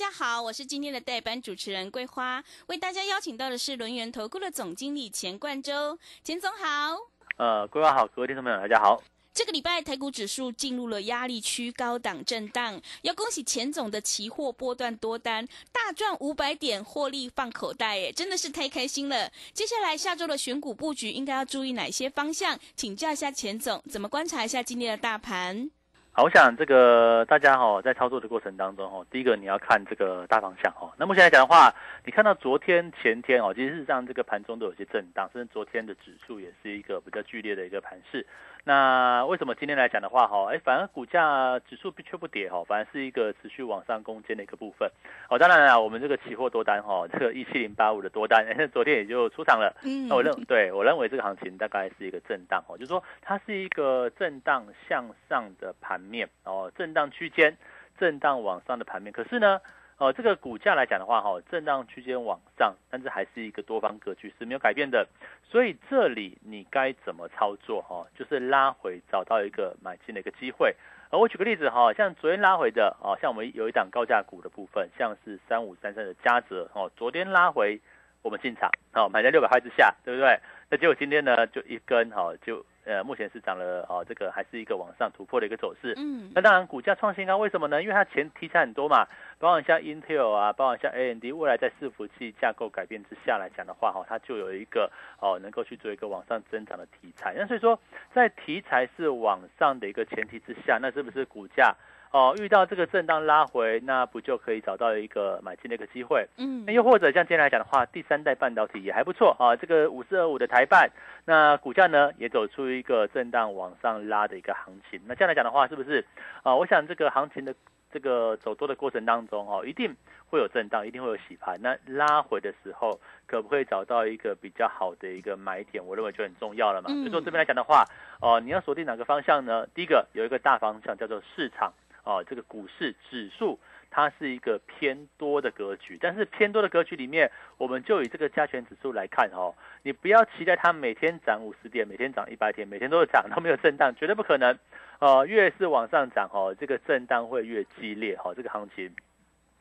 家好，我是今天的代班主持人桂花，为大家邀请到的是轮源投顾的总经理钱冠洲，钱总好。呃，桂花好，各位听众朋友大家好。这个礼拜台股指数进入了压力区，高档震荡，要恭喜钱总的期货波段多单大赚五百点，获利放口袋，哎，真的是太开心了。接下来下周的选股布局应该要注意哪些方向？请教一下钱总，怎么观察一下今天的大盘？好，我想这个大家哈，在操作的过程当中哈，第一个你要看这个大方向哈。那目前来讲的话，你看到昨天、前天哦，其实事实上这个盘中都有些震荡，甚至昨天的指数也是一个比较剧烈的一个盘势。那为什么今天来讲的话，哈，哎，反而股价指数却不跌，哈，反而是一个持续往上攻坚的一个部分。哦，当然了，我们这个期货多单，哈，这个一七零八五的多单，昨天也就出场了。嗯，那我认，对我认为这个行情大概是一个震荡，哦，就是说它是一个震荡向上的盘盘面，哦，震荡区间，震荡往上的盘面。可是呢？哦，这个股价来讲的话，哈，震荡区间往上，但是还是一个多方格局是没有改变的，所以这里你该怎么操作？哈，就是拉回找到一个买进的一个机会。而我举个例子，哈，像昨天拉回的，哦，像我们有一档高价股的部分，像是三五三三的嘉泽，哦，昨天拉回我们进场，哦，买在六百块之下，对不对？那结果今天呢，就一根，哈，就。呃，目前是涨了哦，这个还是一个往上突破的一个走势。嗯，那当然股价创新高，为什么呢？因为它前题材很多嘛，包含像 Intel 啊，包含像 AMD，未来在伺服器架构改变之下来讲的话，哈，它就有一个哦，能够去做一个往上增长的题材。那所以说，在题材是往上的一个前提之下，那是不是股价？哦，遇到这个震荡拉回，那不就可以找到一个买进的一个机会？嗯，那又或者像今天来讲的话，第三代半导体也还不错啊。这个五四二五的台半，那股价呢也走出一个震荡往上拉的一个行情。那这样来讲的话，是不是啊？我想这个行情的这个走多的过程当中，哦，一定会有震荡，一定会有洗盘。那拉回的时候，可不可以找到一个比较好的一个买点？我认为就很重要了嘛。所以说这边来讲的话，哦，你要锁定哪个方向呢？第一个有一个大方向叫做市场。哦，这个股市指数它是一个偏多的格局，但是偏多的格局里面，我们就以这个加权指数来看哦，你不要期待它每天涨五十点，每天涨一百点，每天都是涨，都没有震荡，绝对不可能。哦，越是往上涨哦，这个震荡会越激烈哈，这个行情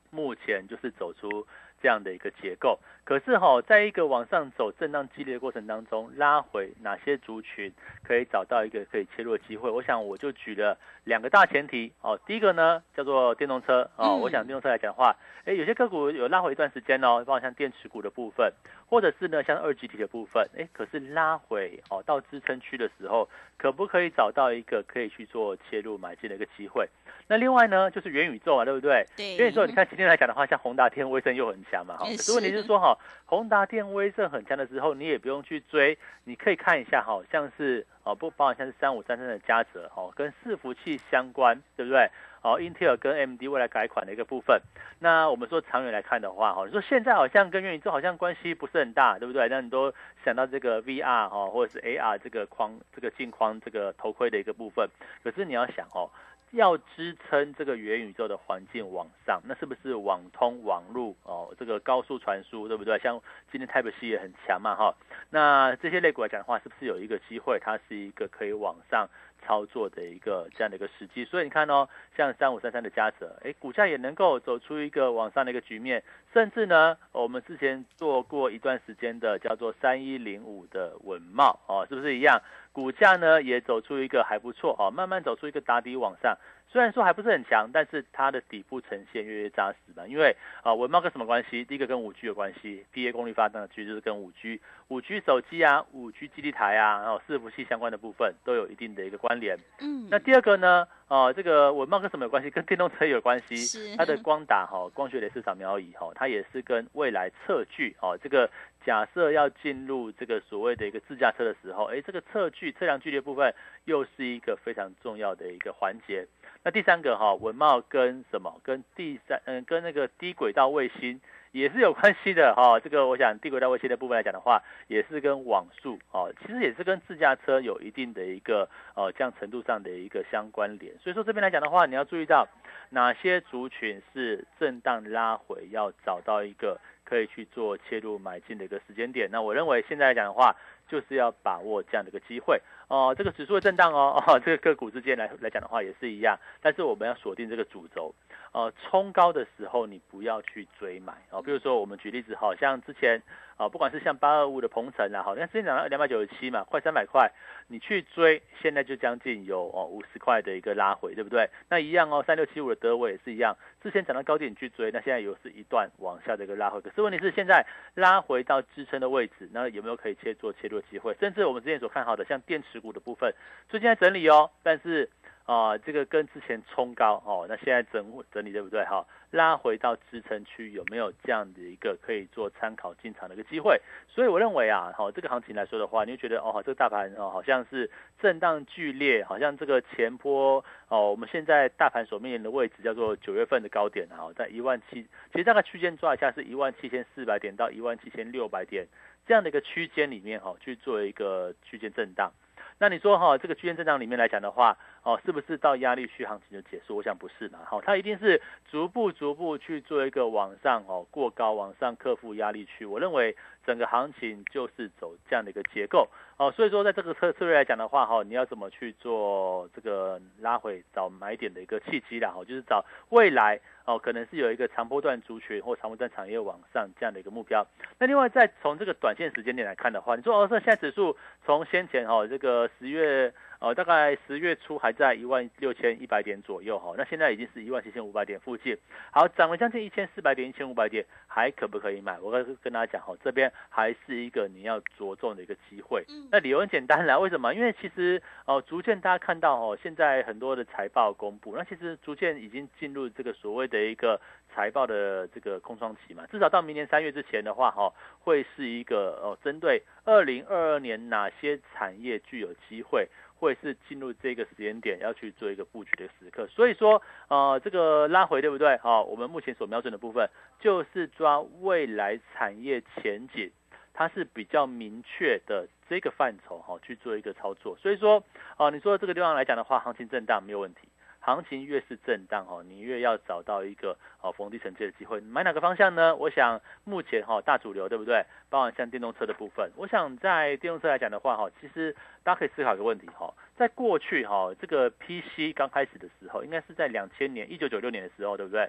目前就是走出。这样的一个结构，可是哈，在一个往上走震荡激烈的过程当中，拉回哪些族群可以找到一个可以切入的机会？我想我就举了两个大前提哦。第一个呢叫做电动车哦，我想电动车来讲的话，哎，有些个股有拉回一段时间哦，包括像电池股的部分，或者是呢像二级体的部分，哎，可是拉回哦到支撑区的时候，可不可以找到一个可以去做切入买进的一个机会？那另外呢就是元宇宙啊，对不对？对，元宇宙你看今天来讲的话，像宏达天、威盛又很。强嘛哈，可是问题是说哈，宏达电威盛很强的时候，你也不用去追，你可以看一下哈，像是哦不包含像是三五三三的嘉泽哦，跟伺服器相关，对不对？哦，Intel 跟 MD 未来改款的一个部分，那我们说长远来看的话哈，你说现在好像跟元宇宙好像关系不是很大，对不对？那你都想到这个 VR 哈，或者是 AR 这个框这个镜框这个头盔的一个部分，可是你要想哦。要支撑这个元宇宙的环境往上，那是不是网通网络哦？这个高速传输对不对？像今天 Type C 也很强嘛哈。那这些类股来讲的话，是不是有一个机会，它是一个可以往上操作的一个这样的一个时机？所以你看哦，像三五三三的嘉泽，哎，股价也能够走出一个往上的一个局面，甚至呢，我们之前做过一段时间的叫做三一零五的稳茂哦，是不是一样？股价呢也走出一个还不错哦，慢慢走出一个打底往上。虽然说还不是很强，但是它的底部呈现越越扎实嘛。因为啊，文茂跟什么关系？第一个跟五 G 有关系，PA 功率发展的其实就是跟五 G、五 G 手机啊、五 G 基地台啊，然后伺服器相关的部分都有一定的一个关联。嗯，那第二个呢？哦，这个文茂跟什么有关系？跟电动车有关系。它的光打哈，光学雷射扫描仪哈，它也是跟未来测距哦，这个。假设要进入这个所谓的一个自驾车的时候，哎，这个测距测量距离部分又是一个非常重要的一个环节。那第三个哈，文茂跟什么？跟第三嗯，跟那个低轨道卫星也是有关系的哈。这个我想低轨道卫星的部分来讲的话，也是跟网速哦，其实也是跟自驾车有一定的一个呃这样程度上的一个相关联。所以说这边来讲的话，你要注意到哪些族群是震荡拉回，要找到一个可以去做切入买进的一个时间点。那我认为现在来讲的话，就是要把握这样的一个机会。哦，这个指数的震荡哦，哦，这个个股之间来来讲的话也是一样，但是我们要锁定这个主轴，呃，冲高的时候你不要去追买哦，比如说我们举例子，好像之前啊，不管是像八二五的鹏程啊，好像之前涨到两百九十七嘛，快三百块，你去追，现在就将近有哦五十块的一个拉回，对不对？那一样哦，三六七五的德伟也是一样，之前涨到高点去追，那现在又是一段往下的一个拉回，可是问题是现在拉回到支撑的位置，那有没有可以切做切入机会？甚至我们之前所看好的像电池。股的部分，最近在整理哦，但是啊，这个跟之前冲高哦，那现在整整理对不对哈？拉回到支撑区有没有这样的一个可以做参考进场的一个机会？所以我认为啊，好这个行情来说的话，你会觉得哦，这个大盘哦好像是震荡剧烈，好像这个前坡哦，我们现在大盘所面临的位置叫做九月份的高点啊，在一万七，其实大概区间抓一下是一万七千四百点到一万七千六百点这样的一个区间里面哈，去做一个区间震荡。那你说哈，这个区间震荡里面来讲的话，哦，是不是到压力区行情就结束？我想不是嘛，好，它一定是逐步逐步去做一个往上哦，过高往上克服压力区。我认为整个行情就是走这样的一个结构哦，所以说在这个策策略来讲的话，哈，你要怎么去做这个拉回找买点的一个契机啦，哈，就是找未来。哦，可能是有一个长波段族群或长波段产业往上这样的一个目标。那另外再从这个短线时间点来看的话，你说哦，这现在指数从先前哦这个十月。哦，大概十月初还在一万六千一百点左右哈，那现在已经是一万七千五百点附近，好涨了将近一千四百点、一千五百点，还可不可以买？我跟跟大家讲哈，这边还是一个你要着重的一个机会。那理由很简单啦，为什么？因为其实哦，逐渐大家看到哦，现在很多的财报公布，那其实逐渐已经进入这个所谓的一个财报的这个空窗期嘛，至少到明年三月之前的话哈，会是一个哦，针对二零二二年哪些产业具有机会。会是进入这个时间点要去做一个布局的时刻，所以说，呃，这个拉回对不对？好，我们目前所瞄准的部分就是抓未来产业前景，它是比较明确的这个范畴哈，去做一个操作。所以说，哦，你说这个地方来讲的话，行情震荡没有问题。行情越是震荡哈，你越要找到一个哦逢低承接的机会。买哪个方向呢？我想目前哈大主流对不对？包含像电动车的部分，我想在电动车来讲的话哈，其实大家可以思考一个问题哈，在过去哈这个 PC 刚开始的时候，应该是在两千年一九九六年的时候对不对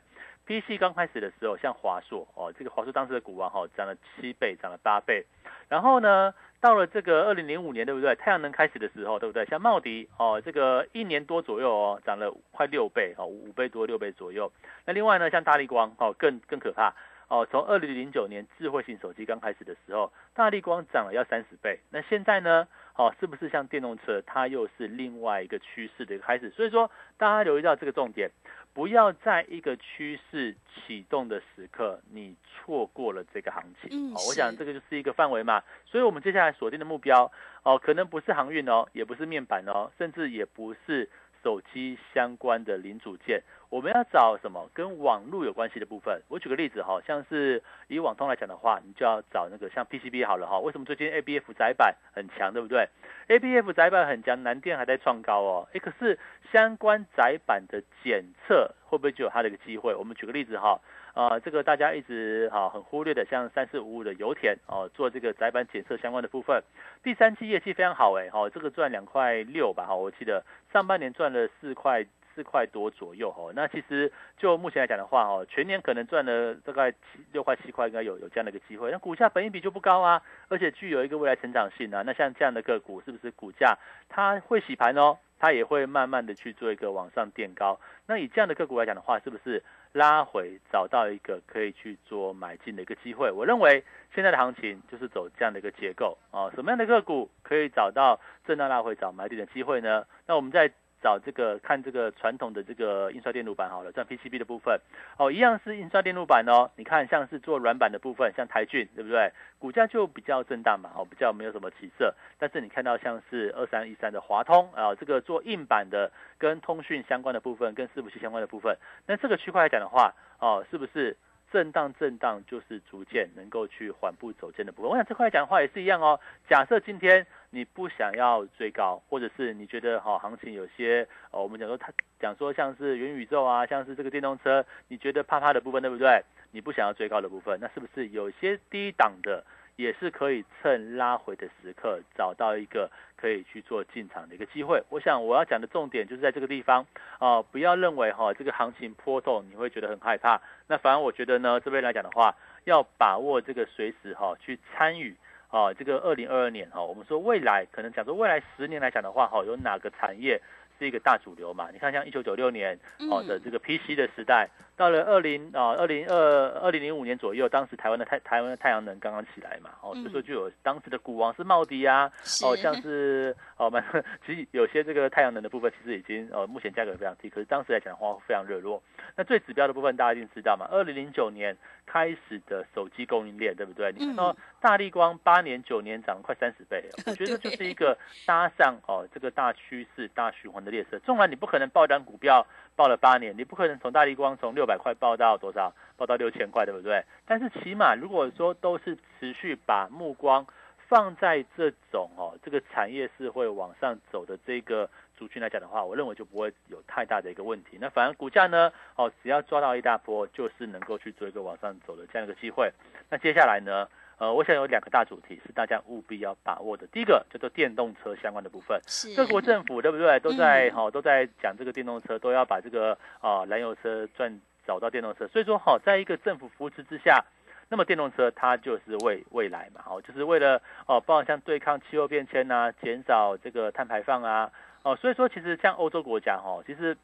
？PC 刚开始的时候，像华硕哦，这个华硕当时的股王哈涨了七倍，涨了八倍，然后呢？到了这个二零零五年，对不对？太阳能开始的时候，对不对？像茂迪哦，这个一年多左右哦，涨了快六倍哦，五倍多六倍左右。那另外呢，像大力光哦，更更可怕哦。从二零零九年智慧型手机刚开始的时候，大力光涨了要三十倍。那现在呢？哦，是不是像电动车，它又是另外一个趋势的一个开始？所以说，大家留意到这个重点。不要在一个趋势启动的时刻，你错过了这个行情。嗯，我想这个就是一个范围嘛。所以，我们接下来锁定的目标，哦，可能不是航运哦，也不是面板哦，甚至也不是手机相关的零组件。我们要找什么跟网络有关系的部分？我举个例子哈，像是以网通来讲的话，你就要找那个像 PCB 好了哈。为什么最近 ABF 窄板很强，对不对？ABF 窄板很强，南电还在创高哦。哎，可是相关窄板的检测会不会就有它的一个机会？我们举个例子哈，啊，这个大家一直哈很忽略的，像三四五五的油田哦，做这个窄板检测相关的部分，第三期业绩非常好哎，哈，这个赚两块六吧哈，我记得上半年赚了四块。四块多左右哈，那其实就目前来讲的话哈，全年可能赚了大概七六块七块，应该有有这样的一个机会。那股价本益比就不高啊，而且具有一个未来成长性啊。那像这样的个股，是不是股价它会洗盘哦？它也会慢慢的去做一个往上垫高。那以这样的个股来讲的话，是不是拉回找到一个可以去做买进的一个机会？我认为现在的行情就是走这样的一个结构啊。什么样的个股可以找到震荡拉回找买点的机会呢？那我们在找这个看这个传统的这个印刷电路板好了，像 PCB 的部分哦，一样是印刷电路板哦。你看像是做软板的部分，像台骏对不对？股价就比较震荡嘛，哦，比较没有什么起色。但是你看到像是二三一三的华通啊，这个做硬板的跟通讯相关的部分，跟伺服器相关的部分，那这个区块来讲的话，哦，是不是？震荡震荡就是逐渐能够去缓步走坚的部分。我想这块讲的话也是一样哦。假设今天你不想要追高，或者是你觉得哈行情有些哦，我们讲说它讲说像是元宇宙啊，像是这个电动车，你觉得怕怕的部分对不对？你不想要追高的部分，那是不是有些低档的？也是可以趁拉回的时刻找到一个可以去做进场的一个机会。我想我要讲的重点就是在这个地方啊，不要认为哈这个行情波动你会觉得很害怕。那反而我觉得呢，这边来讲的话，要把握这个随时哈去参与啊这个二零二二年哈，我们说未来可能讲说未来十年来讲的话哈，有哪个产业？是一个大主流嘛？你看，像一九九六年哦的这个 PC 的时代，到了二零啊二零二二零零五年左右，当时台湾的太台湾的太阳能刚刚起来嘛，哦，所以说就有当时的股王是茂迪啊，哦，像是哦蛮，其实有些这个太阳能的部分其实已经呃目前价格非常低，可是当时来讲的话非常热络。那最指标的部分大家一定知道嘛？二零零九年开始的手机供应链，对不对？你看到大力光八年九年涨了快三十倍，我觉得就是一个搭上哦这个大趋势大循环的列车。纵然你不可能爆单股票爆了八年，你不可能从大力光从六百块爆到多少，爆到六千块，对不对？但是起码如果说都是持续把目光放在这种哦这个产业是会往上走的这个。族群来讲的话，我认为就不会有太大的一个问题。那反而股价呢，哦，只要抓到一大波，就是能够去做一个往上走的这样一个机会。那接下来呢，呃，我想有两个大主题是大家务必要把握的。第一个叫做电动车相关的部分，各国政府对不对？都在哦都在讲这个电动车，都要把这个啊燃油车转找到电动车。所以说好，在一个政府扶持之下，那么电动车它就是为未来嘛，哦，就是为了哦，包括像对抗气候变迁啊，减少这个碳排放啊。哦，所以说其实像欧洲国家哈，其实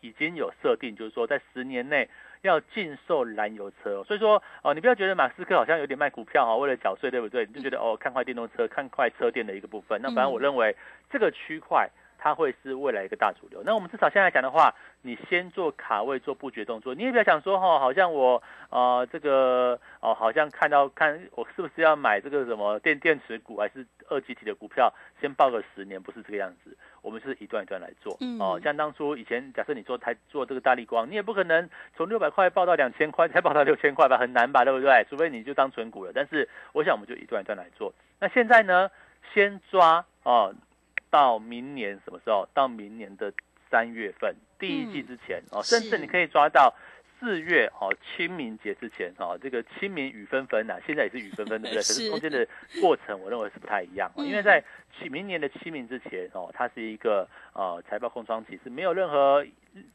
已经有设定，就是说在十年内要禁售燃油车。所以说哦，你不要觉得马斯克好像有点卖股票哦，为了缴税，对不对？你就觉得哦，看快电动车，看快车电的一个部分。那反正我认为这个区块它会是未来一个大主流。那我们至少现在讲的话，你先做卡位做布局动作，你也不要想说哈，好像我呃这个哦，好像看到看我是不是要买这个什么电电池股还是？二级体的股票先报个十年，不是这个样子。我们是一段一段来做哦。像当初以前，假设你做台做这个大力光，你也不可能从六百块报到两千块，再报到六千块吧，很难吧，对不对？除非你就当纯股了。但是我想，我们就一段一段来做。那现在呢，先抓哦，到明年什么时候？到明年的三月份第一季之前哦，甚至你可以抓到。四月哦，清明节之前哦，这个清明雨纷纷呐，现在也是雨纷纷，对不对？可是中间的过程，我认为是不太一样，因为在清明年的清明之前哦，它是一个呃财报空窗期，是没有任何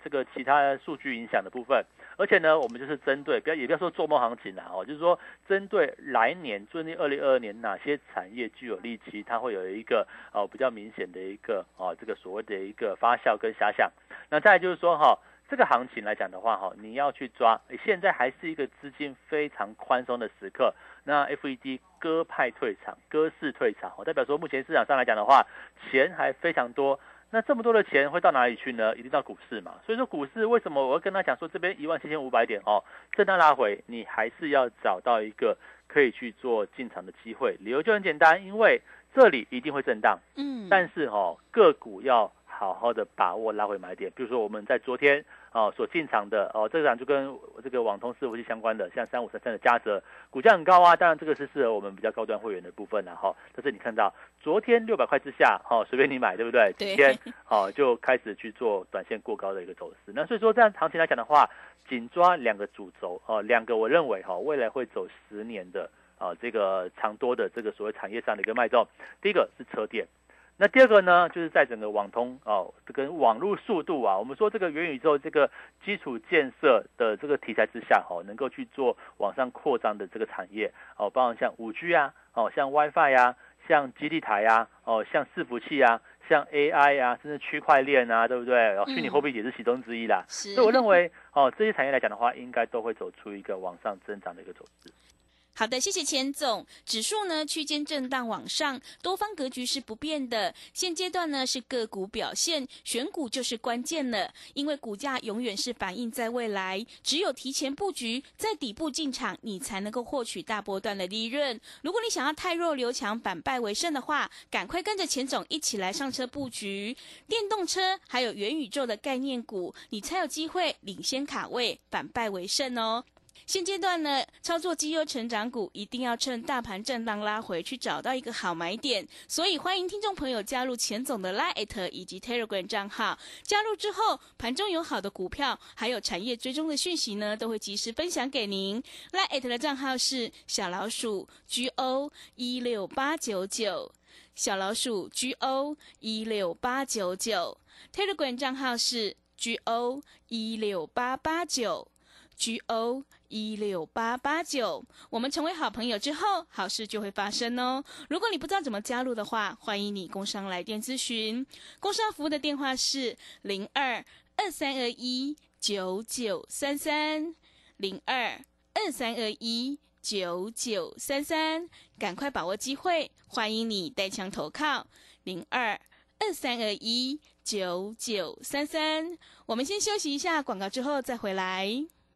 这个其他数据影响的部分。而且呢，我们就是针对，不要也不要说做梦行情啦哦，就是说针对来年，针对二零二二年哪些产业具有利基，它会有一个哦比较明显的一个哦这个所谓的一个发酵跟遐想。那再就是说哈。这个行情来讲的话，哈，你要去抓，现在还是一个资金非常宽松的时刻。那 FED 鸽派退场，鸽市退场，代表说目前市场上来讲的话，钱还非常多。那这么多的钱会到哪里去呢？一定到股市嘛。所以说股市为什么我要跟他讲说这边一万七千五百点哦，震荡拉回，你还是要找到一个可以去做进场的机会。理由就很简单，因为这里一定会震荡，嗯，但是哦个股要好好的把握拉回买点。比如说我们在昨天。哦，所进场的哦，这个就跟这个网通伺服器相关的，像三五三三的嘉泽，股价很高啊。当然，这个是适合我们比较高端会员的部分了哈。但是你看到昨天六百块之下，哈，随便你买，对不对？今天好就开始去做短线过高的一个走势。那所以说，这样长期来讲的话，紧抓两个主轴哦，两个我认为哈，未来会走十年的啊，这个长多的这个所谓产业上的一个脉动。第一个是车电。那第二个呢，就是在整个网通哦，这个网络速度啊，我们说这个元宇宙这个基础建设的这个题材之下，哦，能够去做往上扩张的这个产业哦，包括像五 G 啊，哦，像 WiFi 呀，像基地台呀，哦，像伺服器啊，像 AI 啊，甚至区块链啊，对不对？然后虚拟货币也是其中之一啦。所以我认为哦，这些产业来讲的话，应该都会走出一个往上增长的一个走势。好的，谢谢钱总。指数呢区间震荡往上，多方格局是不变的。现阶段呢是个股表现，选股就是关键了。因为股价永远是反映在未来，只有提前布局，在底部进场，你才能够获取大波段的利润。如果你想要太弱留强，反败为胜的话，赶快跟着钱总一起来上车布局电动车，还有元宇宙的概念股，你才有机会领先卡位，反败为胜哦。现阶段呢，操作绩优成长股一定要趁大盘震荡拉回去找到一个好买点，所以欢迎听众朋友加入钱总的 Line 以及 Telegram 账号。加入之后，盘中有好的股票，还有产业追踪的讯息呢，都会及时分享给您。Line 的账号是小老鼠 G O 一六八九九，小老鼠 G O 一六八九九。Telegram 账号是 G O 一六八八九。G O 一六八八九，我们成为好朋友之后，好事就会发生哦。如果你不知道怎么加入的话，欢迎你工商来电咨询。工商服务的电话是零二二三二一九九三三零二二三二一九九三三，赶快把握机会，欢迎你带枪投靠零二二三二一九九三三。我们先休息一下广告，之后再回来。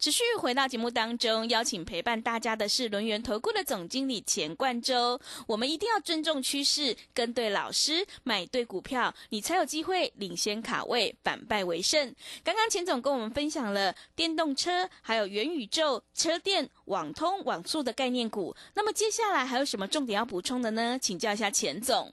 持续回到节目当中，邀请陪伴大家的是轮源投顾的总经理钱冠洲。我们一定要尊重趋势，跟对老师，买对股票，你才有机会领先卡位，反败为胜。刚刚钱总跟我们分享了电动车，还有元宇宙、车电、网通、网速的概念股。那么接下来还有什么重点要补充的呢？请教一下钱总。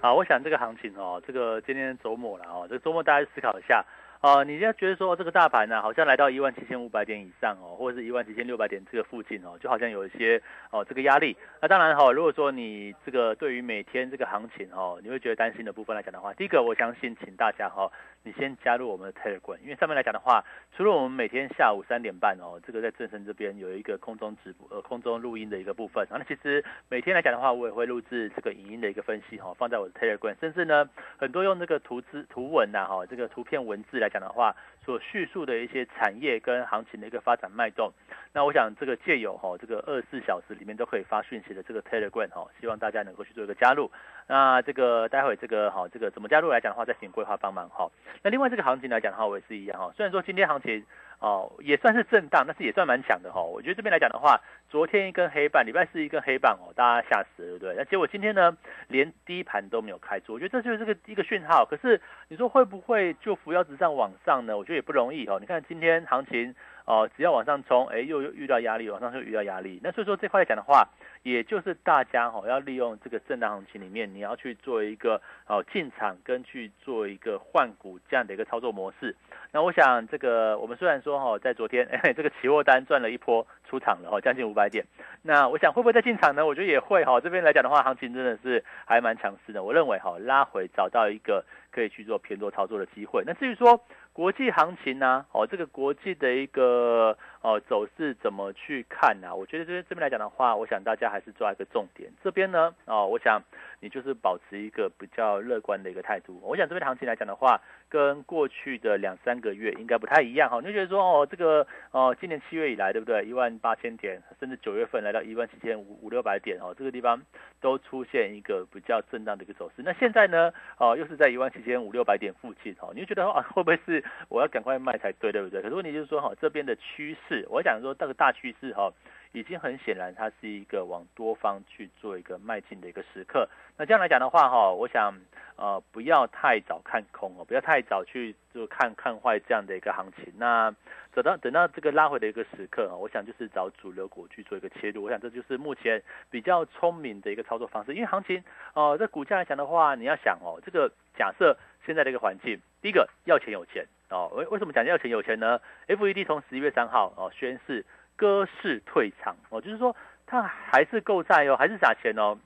好，我想这个行情哦，这个今天周末了哦，这周末大家思考一下。哦，你现在觉得说这个大盘呢，好像来到一万七千五百点以上哦，或者是一万七千六百点这个附近哦，就好像有一些哦这个压力。那当然哈，如果说你这个对于每天这个行情哦，你会觉得担心的部分来讲的话，第一个我相信，请大家哈。你先加入我们的 Telegram，因为上面来讲的话，除了我们每天下午三点半哦，这个在正声这边有一个空中直播呃空中录音的一个部分，然后其实每天来讲的话，我也会录制这个语音的一个分析哈，放在我的 Telegram，甚至呢很多用这个图资图文呐哈，这个图片文字来讲的话，所叙述的一些产业跟行情的一个发展脉动，那我想这个借由哈这个二十四小时里面都可以发讯息的这个 Telegram 哈，希望大家能够去做一个加入。那这个待会这个哈，这个怎么加入来讲的话，再请规划帮忙哈。那另外这个行情来讲的话，我也是一样哈。虽然说今天行情哦也算是震荡，但是也算蛮强的哈。我觉得这边来讲的话，昨天一根黑棒，礼拜四一根黑棒哦，大家吓死了对不对？那结果今天呢，连低盘都没有开出，我觉得这就是个一个讯号。可是你说会不会就扶摇直上往上呢？我觉得也不容易哦。你看今天行情哦，只要往上冲，哎，又又遇到压力，往上又遇到压力。那所以说这块来讲的话。也就是大家哈要利用这个震荡行情里面，你要去做一个哦进场跟去做一个换股这样的一个操作模式。那我想这个我们虽然说哈在昨天 这个期货单赚了一波出场了哈将近五百点，那我想会不会再进场呢？我觉得也会哈。这边来讲的话，行情真的是还蛮强势的。我认为哈拉回找到一个可以去做偏多操作的机会。那至于说，国际行情呢？哦，这个国际的一个哦走势怎么去看呢？我觉得这边这边来讲的话，我想大家还是抓一个重点。这边呢，哦，我想你就是保持一个比较乐观的一个态度。我想这边行情来讲的话。跟过去的两三个月应该不太一样哈，你就觉得说哦，这个哦，今年七月以来，对不对？一万八千点，甚至九月份来到一万七千五五六百点哦，这个地方都出现一个比较震荡的一个走势。那现在呢，哦，又是在一万七千五六百点附近哦，你就觉得啊，会不会是我要赶快卖才对，对不对？可是问题就是说哈，这边的趋势，我讲说这个大趋势哈。已经很显然，它是一个往多方去做一个迈进的一个时刻。那这样来讲的话，哈，我想，呃，不要太早看空哦，不要太早去就看看坏这样的一个行情。那等到等到这个拉回的一个时刻，我想就是找主流股去做一个切入。我想这就是目前比较聪明的一个操作方式。因为行情，哦，在股价来讲的话，你要想哦，这个假设现在的一个环境，第一个要钱有钱哦。为为什么讲要钱有钱呢？FED 从十一月三号哦宣誓。割市退场哦，就是说它还是购债哦，还是撒钱哦，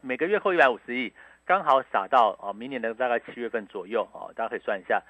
每个月扣一百五十亿，刚好撒到哦明年的大概七月份左右哦，大家可以算一下，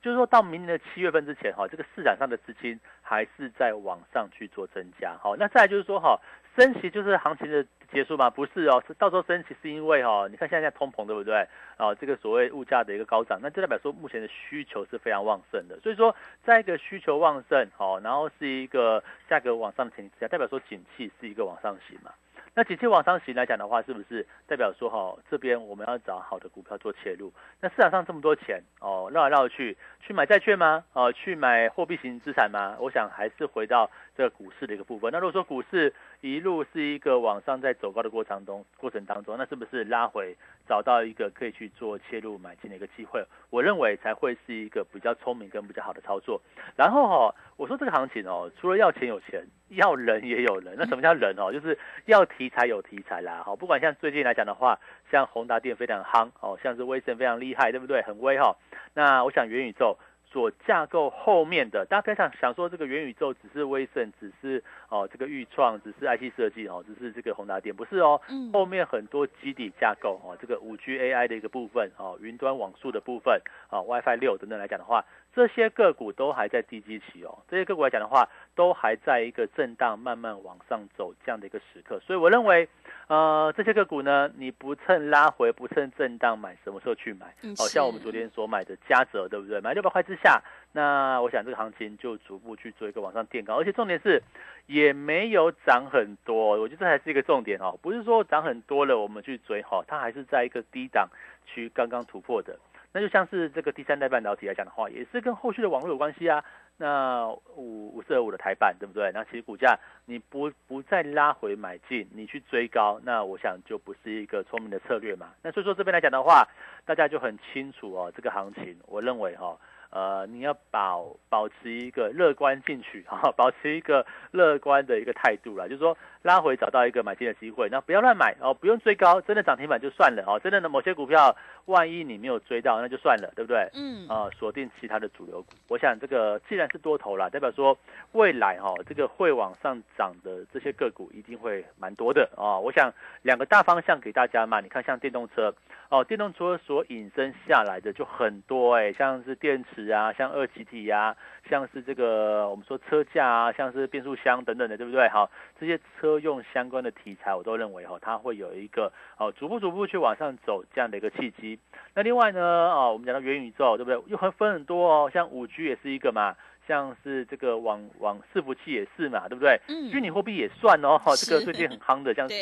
就是说到明年的七月份之前哈，这个市场上的资金还是在往上去做增加，好，那再就是说哈，升息就是行情的。结束吗？不是哦，是到时候升息是因为哈，你看现在在通膨对不对？啊，这个所谓物价的一个高涨，那就代表说目前的需求是非常旺盛的。所以说，在一个需求旺盛，好，然后是一个价格往上的前提之下，代表说景气是一个往上行嘛。那景气往上行来讲的话，是不是代表说哈，这边我们要找好的股票做切入？那市场上这么多钱哦，绕来绕去，去买债券吗？哦，去买货币型资产吗？我想还是回到这股市的一个部分。那如果说股市一路是一个往上在走高的过程中，过程当中，那是不是拉回找到一个可以去做切入买进的一个机会？我认为才会是一个比较聪明跟比较好的操作。然后哈，我说这个行情哦，除了要钱有钱。要人也有人，那什么叫人哦？就是要题材有题材啦，好，不管像最近来讲的话，像宏达电非常夯哦，像是威盛非常厉害，对不对？很威哈。那我想元宇宙。所架构后面的，大家不要想想说这个元宇宙只是威盛，只是哦这个预创，只是 IC 设计哦，只是这个宏达电，不是哦，后面很多基底架构哦，这个五 G AI 的一个部分哦，云端网速的部分啊，WiFi 六等等来讲的话，这些个股都还在低基期哦，这些个股来讲的话，都还在一个震荡慢慢往上走这样的一个时刻，所以我认为。呃，这些个股呢，你不趁拉回，不趁震荡买，什么时候去买？好像我们昨天所买的嘉泽，对不对？买六百块之下，那我想这个行情就逐步去做一个往上垫高，而且重点是也没有涨很多，我觉得这还是一个重点哦，不是说涨很多了我们去追哈，它还是在一个低档区刚刚突破的。那就像是这个第三代半导体来讲的话，也是跟后续的网络有关系啊。那五五四二五的台版对不对？那其实股价你不不再拉回买进，你去追高，那我想就不是一个聪明的策略嘛。那所以说这边来讲的话，大家就很清楚哦，这个行情，我认为哈。呃，你要保保持一个乐观进取 哈，保持一个乐观的一个态度啦，就是说拉回找到一个买进的机会，那不要乱买哦，不用追高，真的涨停板就算了哦，真的呢某些股票万一你没有追到，那就算了，对不对？嗯，啊，锁定其他的主流股，我想这个既然是多头啦，代表说未来哈这个会往上涨的这些个股一定会蛮多的啊，我想两个大方向给大家嘛，你看像电动车。哦，电动车所引申下来的就很多哎，像是电池啊，像二极体呀，像是这个我们说车架啊，像是变速箱等等的，对不对？好，这些车用相关的题材，我都认为哈，它会有一个哦，逐步逐步去往上走这样的一个契机。那另外呢，哦，我们讲到元宇宙，对不对？又很分很多哦，像五 G 也是一个嘛。像是这个网网伺服器也是嘛，对不对？嗯。虚拟货币也算哦，哈，这个最近很夯的，像是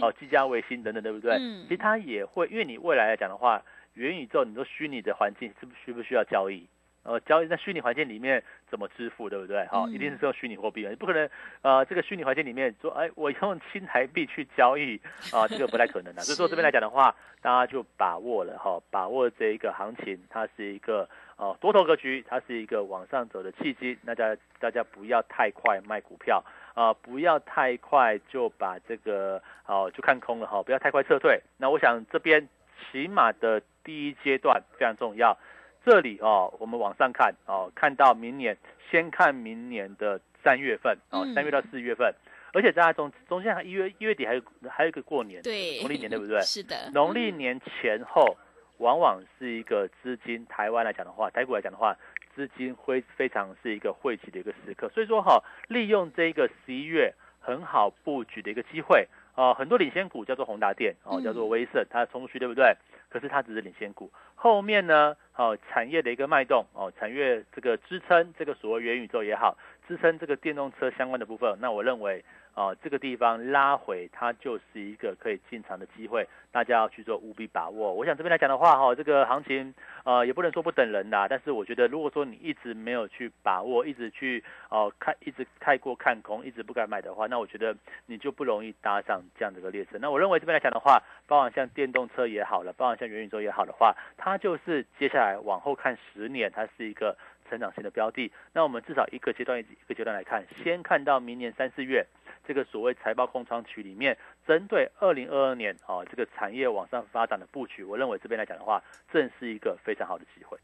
哦，技嘉、卫星等等，对不对？嗯。其实它也会，因为你未来来讲的话，元宇宙，你说虚拟的环境是不需不需要交易？呃，交易在虚拟环境里面怎么支付，对不对？好，一定是用虚拟货币啊，你不可能呃，这个虚拟环境里面说，哎，我用新台币去交易啊，这个不太可能的。所以说这边来讲的话，大家就把握了哈，把握这一个行情，它是一个呃多头格局，它是一个往上走的契机。大家大家不要太快卖股票啊，不要太快就把这个哦就看空了哈，不要太快撤退。那我想这边起码的第一阶段非常重要。这里哦，我们往上看哦，看到明年，先看明年的三月份哦，三月到四月份，而且大家中中间还一月一月底还有还有一个过年，对，农历年对不对？是的，农历年前后往往是一个资金，台湾来讲的话，台股来讲的话，资金会非常是一个汇集的一个时刻，所以说哈，利用这个十一月很好布局的一个机会。哦，很多领先股叫做宏达电，哦，叫做威盛，它冲出去对不对？可是它只是领先股。后面呢，哦，产业的一个脉动，哦，产业这个支撑这个所谓元宇宙也好，支撑这个电动车相关的部分，那我认为。哦，这个地方拉回，它就是一个可以进场的机会，大家要去做务必把握。我想这边来讲的话，哈，这个行情，呃，也不能说不等人啦，但是我觉得，如果说你一直没有去把握，一直去哦看，一直太过看空，一直不敢买的话，那我觉得你就不容易搭上这样的一个列车。那我认为这边来讲的话，包含像电动车也好了，包含像元宇宙也好的话，它就是接下来往后看十年，它是一个成长性的标的。那我们至少一个阶段一个阶段来看，先看到明年三四月。这个所谓财报空窗期里面，针对二零二二年啊这个产业往上发展的布局，我认为这边来讲的话，正是一个非常好的机会。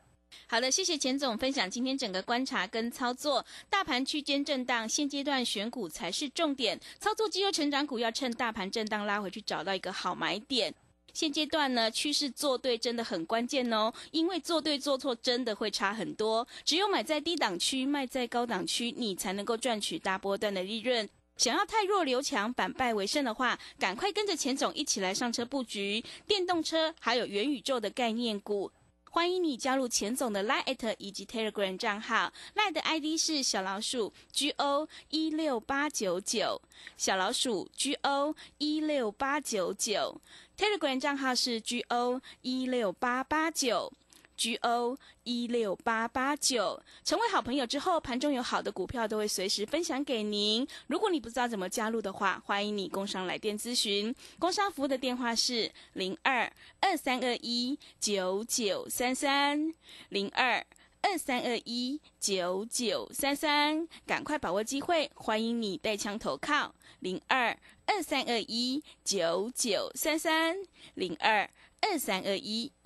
好的，谢谢钱总分享今天整个观察跟操作。大盘区间震荡，现阶段选股才是重点，操作绩优成长股要趁大盘震荡拉回去找到一个好买点。现阶段呢，趋势做对真的很关键哦，因为做对做错真的会差很多。只有买在低档区，卖在高档区，你才能够赚取大波段的利润。想要太弱留强，反败为胜的话，赶快跟着钱总一起来上车布局电动车，还有元宇宙的概念股。欢迎你加入钱总的 Line 以及 Telegram 账号，Line 的 ID 是小老鼠 GO 一六八九九，小老鼠 GO 一六八九九，Telegram 账号是 GO 一六八八九。G O 一六八八九，成为好朋友之后，盘中有好的股票都会随时分享给您。如果你不知道怎么加入的话，欢迎你工商来电咨询。工商服务的电话是零二二三二一九九三三零二二三二一九九三三，赶快把握机会，欢迎你带枪投靠零二二三二一九九三三零二二三二一。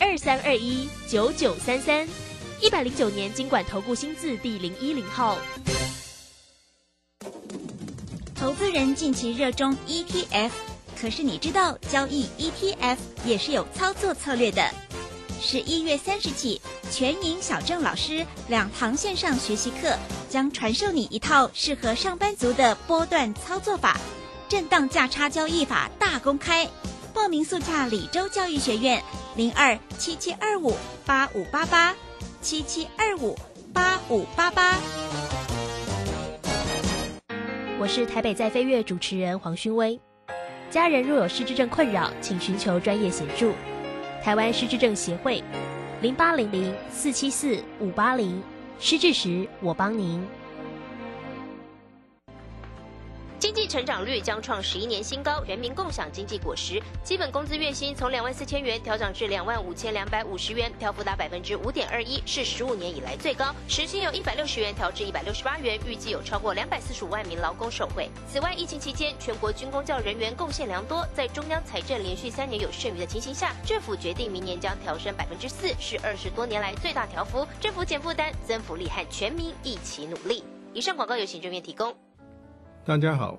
二三二一九九三三，一百零九年经管投顾新字第零一零号。投资人近期热衷 ETF，可是你知道交易 ETF 也是有操作策略的。十一月三十起，全银小郑老师两堂线上学习课，将传授你一套适合上班族的波段操作法，震荡价差交易法大公开。报名速洽李州教育学院零二七七二五八五八八七七二五八五八八。我是台北在飞跃主持人黄勋威。家人若有失智症困扰，请寻求专业协助。台湾失智症协会零八零零四七四五八零失智时我帮您。济成长率将创十一年新高，人民共享经济果实。基本工资月薪从两万四千元调整至两万五千两百五十元，调幅达百分之五点二一，是十五年以来最高。时薪由一百六十元调至一百六十八元，预计有超过两百四十五万名劳工受惠。此外，疫情期间全国军工教人员贡献良多，在中央财政连续三年有剩余的情形下，政府决定明年将调升百分之四，是二十多年来最大调幅。政府减负担，增福利，和全民一起努力。以上广告由行政院提供。大家好，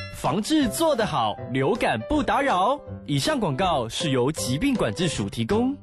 防治做得好，流感不打扰。以上广告是由疾病管制署提供。